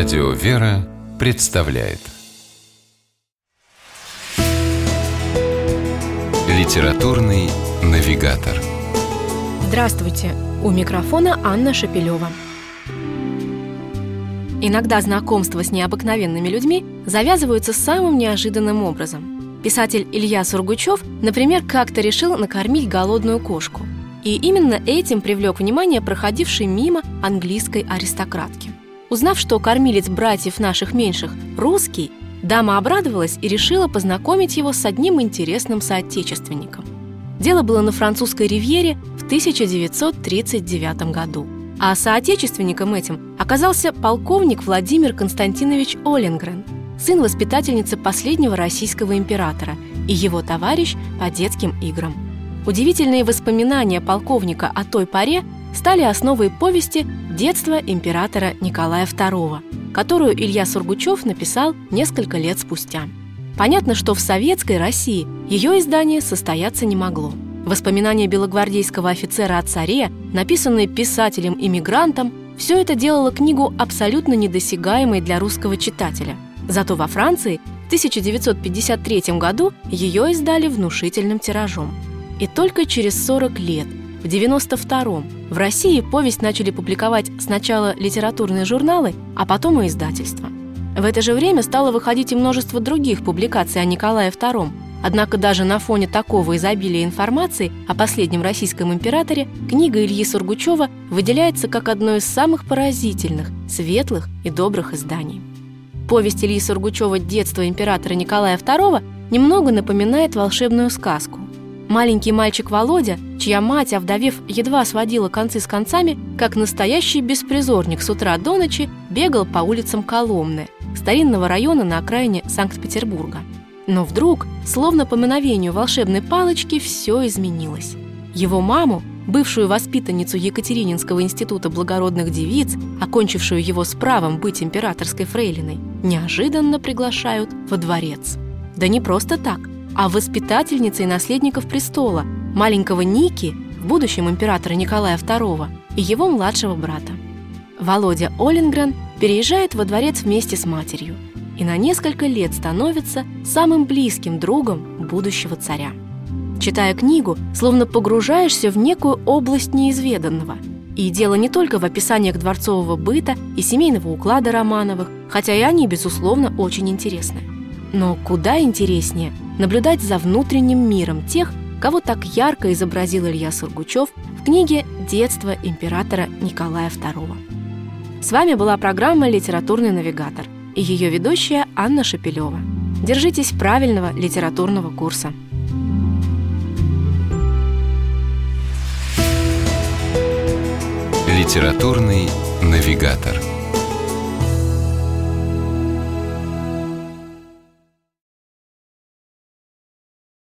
Радио «Вера» представляет Литературный навигатор Здравствуйте! У микрофона Анна Шапилева. Иногда знакомства с необыкновенными людьми завязываются самым неожиданным образом. Писатель Илья Сургучев, например, как-то решил накормить голодную кошку. И именно этим привлек внимание проходившей мимо английской аристократки. Узнав, что кормилец братьев наших меньших русский, дама обрадовалась и решила познакомить его с одним интересным соотечественником. Дело было на французской ривьере в 1939 году. А соотечественником этим оказался полковник Владимир Константинович Оленгрен, сын воспитательницы последнего российского императора и его товарищ по детским играм. Удивительные воспоминания полковника о той поре стали основой повести «Детство императора Николая II», которую Илья Сургучев написал несколько лет спустя. Понятно, что в советской России ее издание состояться не могло. Воспоминания белогвардейского офицера о царе, написанные писателем-иммигрантом, все это делало книгу абсолютно недосягаемой для русского читателя. Зато во Франции в 1953 году ее издали внушительным тиражом. И только через 40 лет – в 92-м в России повесть начали публиковать сначала литературные журналы, а потом и издательства. В это же время стало выходить и множество других публикаций о Николае II, Однако даже на фоне такого изобилия информации о последнем российском императоре книга Ильи Сургучева выделяется как одно из самых поразительных, светлых и добрых изданий. Повесть Ильи Сургучева «Детство императора Николая II» немного напоминает волшебную сказку. Маленький мальчик Володя, чья мать, овдовев, едва сводила концы с концами, как настоящий беспризорник с утра до ночи бегал по улицам Коломны, старинного района на окраине Санкт-Петербурга. Но вдруг, словно по мановению волшебной палочки, все изменилось. Его маму, бывшую воспитанницу Екатерининского института благородных девиц, окончившую его с правом быть императорской фрейлиной, неожиданно приглашают во дворец. Да не просто так – а воспитательницей наследников престола, маленького Ники, в будущем императора Николая II, и его младшего брата. Володя Оленгрен переезжает во дворец вместе с матерью и на несколько лет становится самым близким другом будущего царя. Читая книгу, словно погружаешься в некую область неизведанного. И дело не только в описаниях дворцового быта и семейного уклада Романовых, хотя и они, безусловно, очень интересны. Но куда интереснее наблюдать за внутренним миром тех, кого так ярко изобразил Илья Сургучев в книге «Детство императора Николая II». С вами была программа «Литературный навигатор» и ее ведущая Анна Шапилева. Держитесь правильного литературного курса. Литературный навигатор.